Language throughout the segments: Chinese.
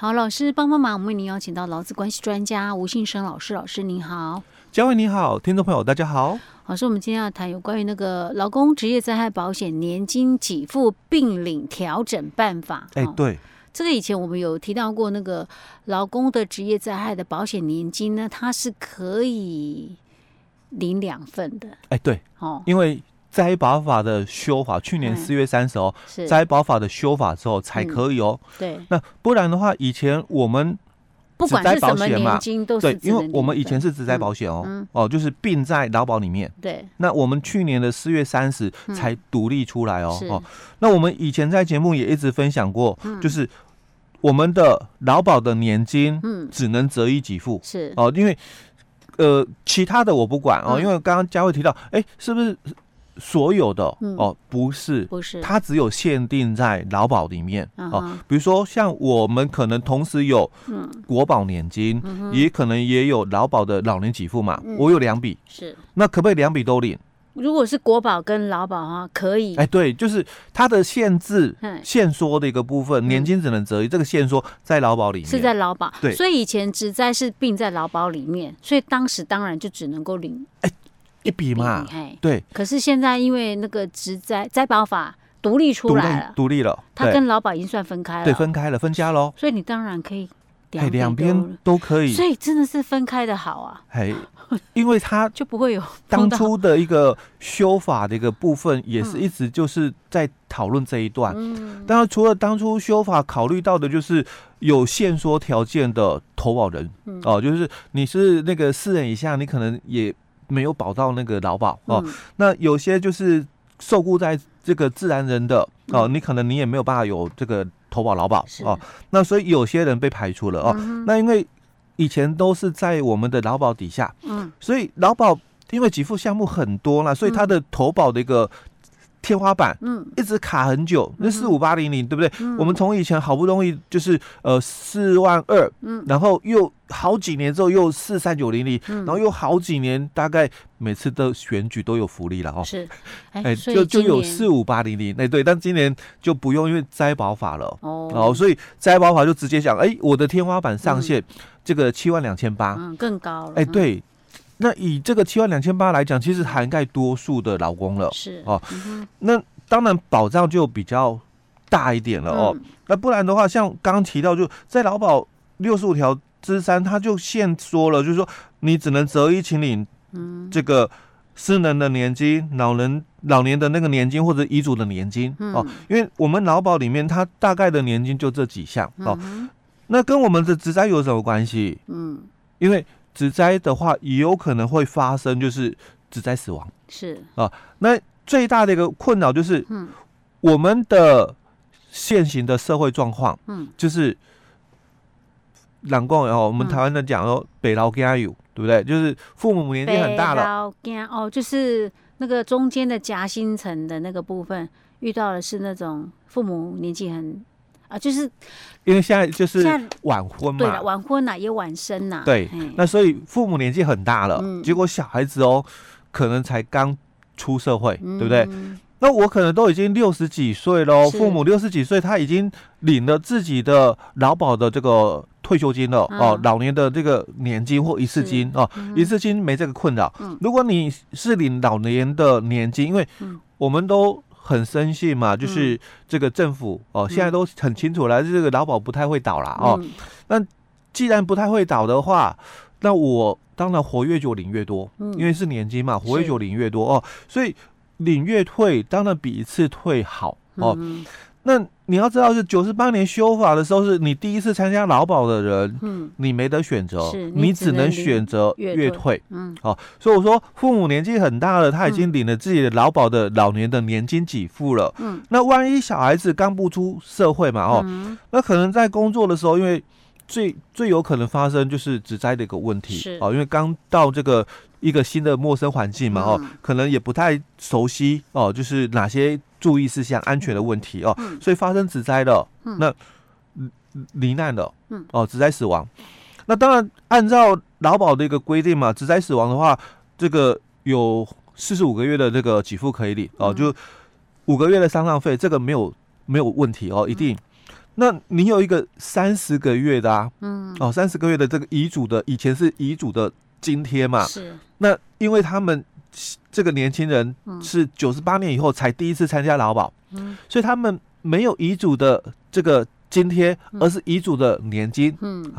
好，老师帮帮忙，我们为您邀请到劳资关系专家吴信生老师，老师您好，嘉惠你好，听众朋友大家好。老师，我们今天要谈有关于那个劳工职业灾害保险年金给付并领调整办法。哎，对，这个以前我们有提到过，那个劳工的职业灾害的保险年金呢，它是可以领两份的。哎，对，哦，因为。灾保法的修法，去年四月三十哦，灾保法的修法之后才可以哦。嗯、对，那不然的话，以前我们职灾保险嘛，对，因为我们以前是只摘保险哦，哦，就是并在劳保里面。对，那我们去年的四月三十才独立出来哦。哦，那我们以前在节目也一直分享过，嗯、就是我们的劳保的年金，嗯，只能择一给付。是。哦，因为呃，其他的我不管哦，因为刚刚佳慧提到，哎，是不是？所有的哦，不是，不是，它只有限定在劳保里面哦。比如说，像我们可能同时有国保年金，也可能也有劳保的老年给付嘛。我有两笔，是，那可不可以两笔都领？如果是国保跟劳保啊，可以。哎，对，就是它的限制限缩的一个部分，年金只能折一，这个限缩在劳保里面，是在劳保。对，所以以前只在是并在劳保里面，所以当时当然就只能够领。哎。一笔嘛，对。可是现在因为那个职灾灾保法独立出来了，独立了，它跟劳保已经算分开了，对，分开了，分家喽。所以你当然可以两两边都可以。所以真的是分开的好啊，嘿，因为他 就不会有 当初的一个修法的一个部分，也是一直就是在讨论这一段。嗯，当然除了当初修法考虑到的，就是有限缩条件的投保人哦，就是你是那个四人以下，你可能也。没有保到那个劳保哦，嗯、那有些就是受雇在这个自然人的哦，你可能你也没有办法有这个投保劳保哦，那所以有些人被排除了哦。嗯、那因为以前都是在我们的劳保底下，嗯，所以劳保因为给付项目很多了，所以它的投保的一个。天花板，嗯，一直卡很久，那四五八零零，对不对？嗯、我们从以前好不容易就是呃四万二，嗯，然后又好几年之后又四三九零零，然后又好几年，大概每次的选举都有福利了哦。是，哎、欸，就就有四五八零零，哎，对，但今年就不用，因为摘保法了哦，哦，所以摘保法就直接讲，哎、欸，我的天花板上限这个七万两千八，嗯，更高了，哎、欸，对。那以这个七万两千八来讲，其实涵盖多数的劳工了，是哦。嗯、那当然保障就比较大一点了哦。嗯、那不然的话，像刚刚提到，就在劳保六十五条之三，他就限缩了，就是说你只能择一请领，这个失能的年金、老人老年的那个年金或者遗嘱的年金、嗯、哦。因为我们劳保里面，它大概的年金就这几项哦。嗯、那跟我们的职灾有什么关系？嗯，因为。职灾的话，也有可能会发生，就是职灾死亡是啊。那最大的一个困扰就是，嗯，我们的现行的社会状况，嗯，就是，两公然后我们台湾的讲说北劳加油，对不对？就是父母年纪很大了，哦，就是那个中间的夹心层的那个部分遇到的是那种父母年纪很。啊，就是因为现在就是晚婚嘛，对了，晚婚呐，也晚生呐，对，那所以父母年纪很大了，结果小孩子哦，可能才刚出社会，对不对？那我可能都已经六十几岁喽，父母六十几岁，他已经领了自己的劳保的这个退休金了哦，老年的这个年金或一次金哦，一次金没这个困扰。如果你是领老年的年金，因为我们都。很深信嘛，就是这个政府哦，现在都很清楚了，这个劳保不太会倒啦哦。那既然不太会倒的话，那我当然活越久领越多，因为是年金嘛，活越久领越多哦，所以领越退当然比一次退好哦。那你要知道，是九十八年修法的时候，是你第一次参加劳保的人，嗯，你没得选择，你只能选择月退，嗯，好，所以我说父母年纪很大了，他已经领了自己的劳保的老年的年金给付了，嗯，那万一小孩子刚步出社会嘛，哦，那可能在工作的时候，因为最最有可能发生就是职灾的一个问题，是，哦，因为刚到这个一个新的陌生环境嘛，哦，可能也不太熟悉，哦，就是哪些。注意事项、安全的问题哦，嗯、所以发生职灾了，嗯、那罹难的，嗯、哦，职灾死亡。那当然按照劳保的一个规定嘛，职灾死亡的话，这个有四十五个月的这个给付可以领哦，就五个月的丧葬费，这个没有没有问题哦，一定。嗯、那你有一个三十个月的啊，嗯，哦，三十个月的这个遗嘱的，以前是遗嘱的津贴嘛，是。那因为他们这个年轻人是九十八年以后才第一次参加劳保，嗯，所以他们没有遗嘱的这个津贴，而是遗嘱的年金，嗯。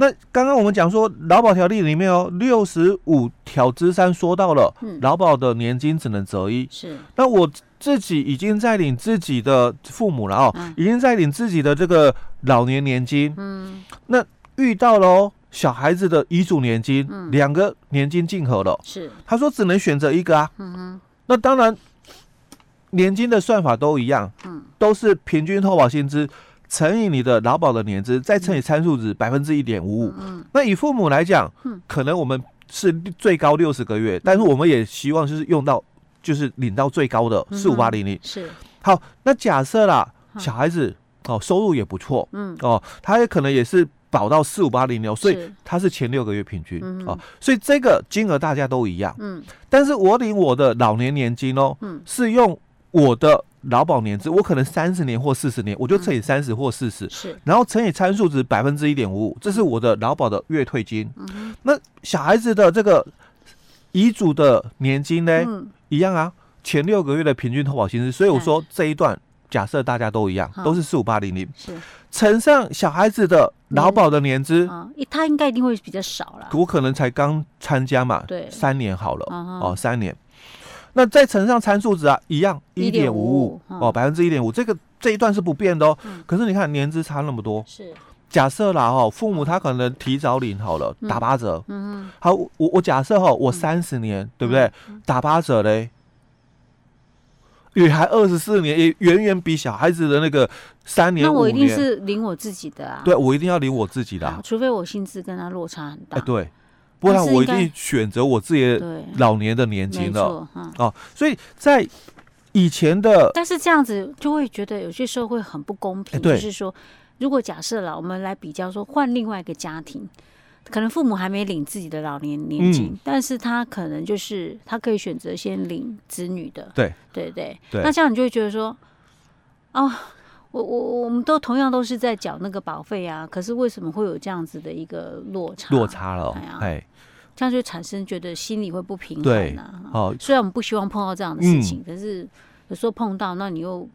那刚刚我们讲说劳保条例里面哦，六十五条之三说到了，劳保的年金只能择一。是。那我自己已经在领自己的父母了哦，已经在领自己的这个老年年金。嗯。那遇到了哦，小孩子的遗嘱年金，两个年金竞合了。是。他说只能选择一个啊。嗯哼。那当然，年金的算法都一样。嗯。都是平均投保薪资。乘以你的劳保的年资，再乘以参数值百分之一点五五。嗯，那以父母来讲，嗯，可能我们是最高六十个月，但是我们也希望就是用到，就是领到最高的四五八零零。是。好，那假设啦，小孩子哦收入也不错，嗯哦，他也可能也是保到四五八零六，所以它是前六个月平均哦，所以这个金额大家都一样。嗯，但是我领我的老年年金哦，嗯，是用我的。劳保年资，我可能三十年或四十年，我就乘以三十或四十，是，然后乘以参数值百分之一点五五，这是我的劳保的月退金。嗯，那小孩子的这个遗嘱的年金呢，嗯，一样啊，前六个月的平均投保薪资。所以我说这一段假设大家都一样，都是四五八零零，是。乘上小孩子的劳保的年资，他应该一定会比较少了。我可能才刚参加嘛，对，三年好了，哦，三年。那再乘上参数值啊，一样一点五五哦，百分之一点五，这个这一段是不变的哦。嗯、可是你看年资差那么多，是。假设啦哈，父母他可能提早领好了，打八折。嗯嗯。好，我我假设哈，我三十年，嗯、对不对？打八折嘞，也还二十四年，也远远比小孩子的那个三年。那我一定是领我自己的啊。对，我一定要领我自己的，啊，除非我薪资跟他落差很大。哎，对。不然我一定选择我自己的老年的年金了。哦，所以在以前的，但是这样子就会觉得有些时候会很不公平。就是说，如果假设了我们来比较说，换另外一个家庭，可能父母还没领自己的老年年金，但是他可能就是他可以选择先领子女的。对对对。那这样你就会觉得说，哦。我我我们都同样都是在缴那个保费啊，可是为什么会有这样子的一个落差？落差了，哎，这样就产生觉得心里会不平衡啊。哦，虽然我们不希望碰到这样的事情，可是有时候碰到，那你又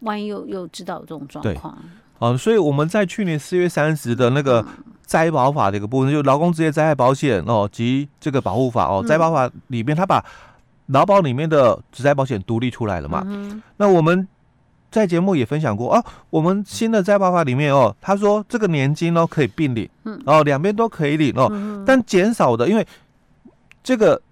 万一又又知道有这种状况。哦，所以我们在去年四月三十的那个灾保法的一个部分，就劳工职业灾害保险哦及这个保护法哦，灾保法里面，他把劳保里面的职灾保险独立出来了嘛？那我们。在节目也分享过哦，我们新的灾保法里面哦，他说这个年金哦可以并领，嗯，哦两边都可以领哦，嗯、但减少的，因为这个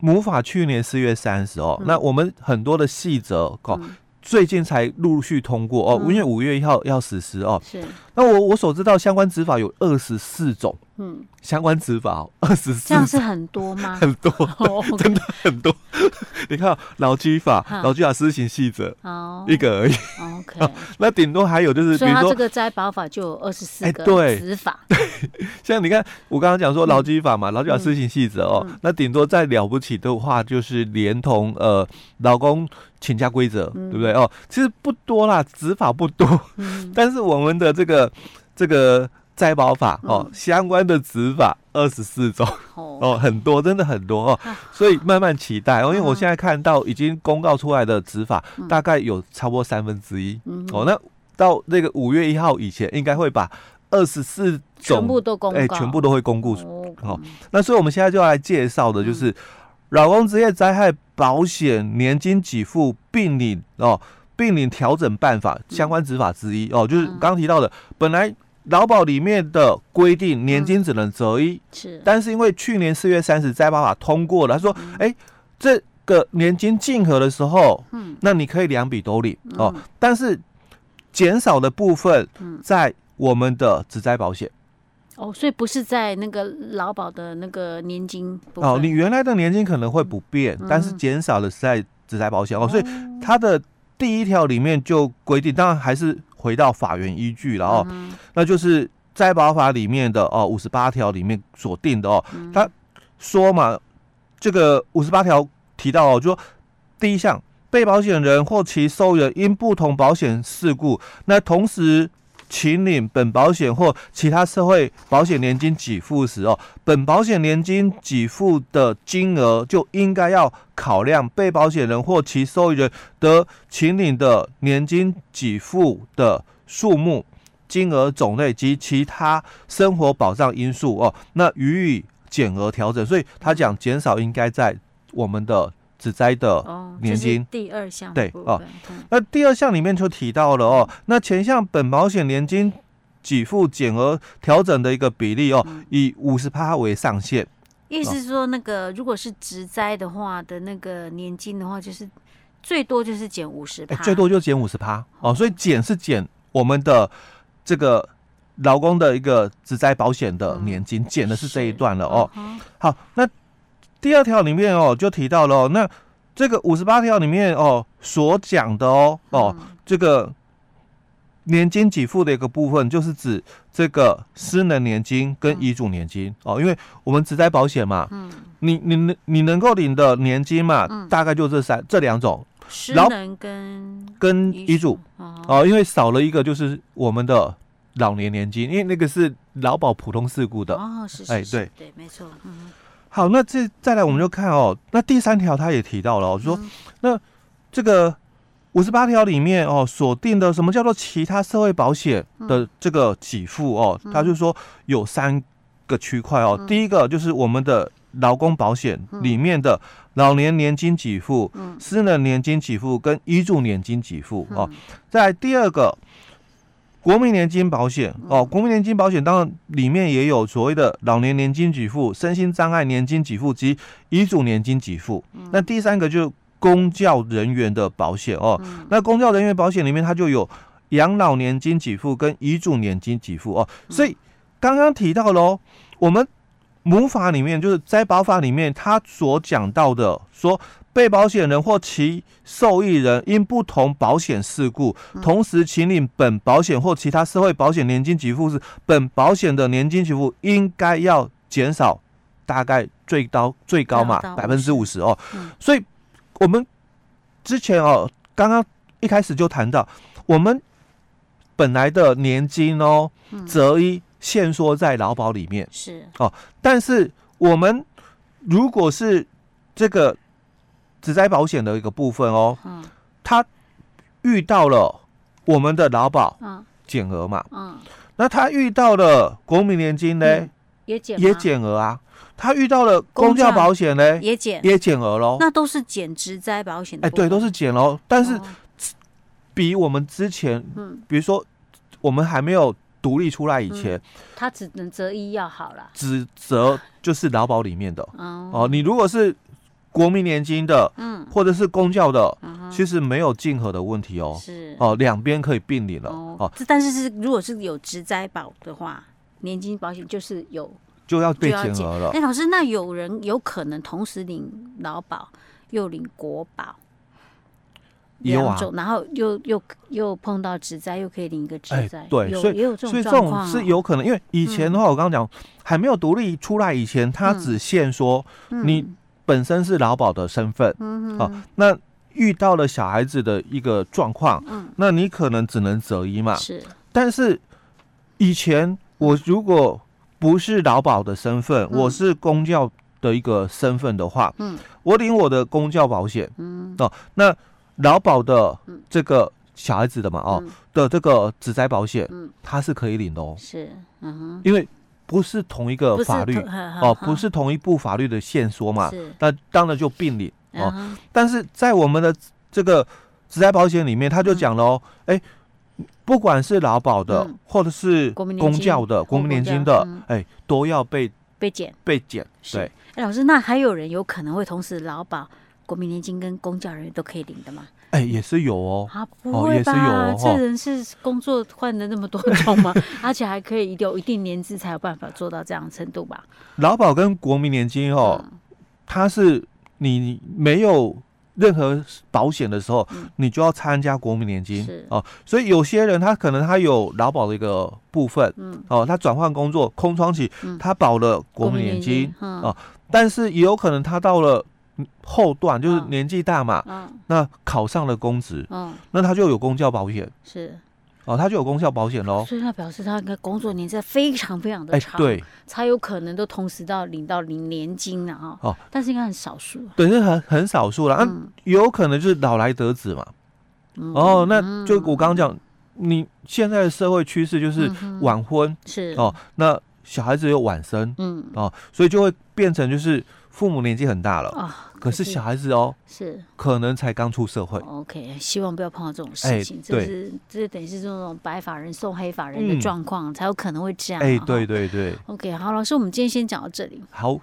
母法去年四月三十哦，嗯、那我们很多的细则哦，嗯、最近才陆续通过哦，因为五月一号要实施哦，是，那我我所知道相关执法有二十四种。嗯，相关执法二十四，这样是很多吗？很多，真的很多。你看劳基法，劳基法施行细则，哦，一个而已。OK，那顶多还有就是，比如说这个摘保法就有二十四个执法。对，像你看我刚刚讲说劳基法嘛，劳基法施行细则哦，那顶多再了不起的话就是连同呃劳工请假规则，对不对哦？其实不多啦，执法不多，但是我们的这个这个。灾保法哦，相关的执法二十四种哦，很多，真的很多哦，所以慢慢期待哦，因为我现在看到已经公告出来的执法大概有超过三分之一哦，那到那个五月一号以前，应该会把二十四种全部都公哎，全部都会公布哦。那所以我们现在就要来介绍的就是老公职业灾害保险年金给付并领哦，并领调整办法相关执法之一哦，就是刚刚提到的本来。劳保里面的规定，年金只能择一，是。但是因为去年四月三十灾办法通过了，他说，哎，这个年金竞合的时候，嗯，那你可以两笔都领哦。但是减少的部分在我们的职灾保险。哦，所以不是在那个劳保的那个年金。哦，你原来的年金可能会不变，但是减少的是在职灾保险哦。所以它的第一条里面就规定，当然还是。回到法源依据了哦，嗯、那就是摘保法里面的哦五十八条里面所定的哦，他、嗯、说嘛，这个五十八条提到哦，就说第一项，被保险人或其受益人因不同保险事故，那同时请领本保险或其他社会保险年金给付时哦，本保险年金给付的金额就应该要考量被保险人或其受益人得请领的年金给付的数目、金额种类及其他生活保障因素哦，那予以减额调整。所以他讲减少应该在我们的。职灾的年金，第二项对哦，那第二项里面就提到了哦，那前项本保险年金给付减额调整的一个比例哦，以五十趴为上限。意思是说，那个如果是职灾的话的那个年金的话，就是最多就是减五十趴，最多就减五十趴。哦，所以减是减我们的这个劳工的一个职灾保险的年金，减的是这一段了哦。好，那。第二条里面哦，就提到了哦，那这个五十八条里面哦所讲的哦哦，这个年金给付的一个部分，就是指这个失能年金跟遗嘱年金哦，因为我们只在保险嘛，嗯，你你能你能够领的年金嘛，大概就这三这两种，失能跟跟遗嘱。哦，因为少了一个就是我们的老年年金，因为那个是劳保普通事故的。哦，是是，哎对。对，没错，嗯。好，那这再来我们就看哦，那第三条他也提到了哦，说那这个五十八条里面哦锁定的什么叫做其他社会保险的这个给付哦，他就说有三个区块哦，第一个就是我们的劳工保险里面的老年年金给付、私人年金给付跟遗嘱年金给付哦，在第二个。国民年金保险哦，国民年金保险当然里面也有所谓的老年年金给付、身心障碍年金给付及遗嘱年金给付。那第三个就是公教人员的保险哦，那公教人员保险里面它就有养老年金给付跟遗嘱年金给付哦。所以刚刚提到喽，我们母法里面就是在保法里面他所讲到的说。被保险人或其受益人因不同保险事故，同时请领本保险或其他社会保险年金给付时，本保险的年金给付应该要减少，大概最高最高嘛百分之五十哦。所以，我们之前哦，刚刚一开始就谈到，我们本来的年金哦，择一限缩在劳保里面。是。哦，但是我们如果是这个。职灾保险的一个部分哦，嗯，他遇到了我们的劳保减额嘛，嗯，那他遇到了国民年金呢，也减也减额啊，他遇到了公教保险呢，也减。也减额喽，那都是减职灾保险的，哎，对，都是减喽，但是比我们之前，嗯，比如说我们还没有独立出来以前，他只能择一要好了，只择就是劳保里面的。哦，你如果是。国民年金的，嗯，或者是公教的，嗯，其实没有竞合的问题哦，是。哦，两边可以并领了。哦，哦。但是是如果是有职灾保的话，年金保险就是有就要被减额了。哎，老师，那有人有可能同时领劳保又领国保，两种，然后又又又碰到职灾，又可以领一个职灾，对，所以也有这种，所以这种是有可能，因为以前的话，我刚刚讲还没有独立出来以前，他只限说你。本身是劳保的身份，嗯，哦，那遇到了小孩子的一个状况，嗯，那你可能只能择一嘛，是。但是以前我如果不是劳保的身份，我是公教的一个身份的话，嗯，我领我的公教保险，嗯，哦，那劳保的这个小孩子的嘛，哦，的这个职灾保险，嗯，他是可以领的哦，是，嗯哼，因为。不是同一个法律哦，不是同一部法律的限缩嘛？那当然就并领哦。但是在我们的这个职灾保险里面，他就讲了哦，哎，不管是劳保的，或者是公教的、国民年金的，哎，都要被被减。被减。对，哎，老师，那还有人有可能会同时劳保、国民年金跟公教人员都可以领的吗？哎，也是有哦，啊，不会吧？哦、这人是工作换了那么多种吗？而且还可以有一定年资才有办法做到这样的程度吧？劳保跟国民年金哦，嗯、它是你没有任何保险的时候，嗯、你就要参加国民年金是哦。所以有些人他可能他有劳保的一个部分，嗯，哦，他转换工作空窗期，他保了国民年金，哦，但是也有可能他到了。后段就是年纪大嘛，嗯，那考上了公职，嗯，那他就有公教保险，是，哦，他就有公教保险喽。所以他表示他应该工作年资非常非常的长，对，才有可能都同时到领到领年金了哈。哦，但是应该很少数。对，是很很少数了。嗯，有可能就是老来得子嘛。哦，那就我刚刚讲，你现在的社会趋势就是晚婚，是哦，那小孩子又晚生，嗯哦，所以就会变成就是。父母年纪很大了啊，可是小孩子哦，是可能才刚出社会。OK，希望不要碰到这种事情，这是这等于是这种白发人送黑发人的状况，才有可能会这样。哎，对对对。OK，好，老师，我们今天先讲到这里。好。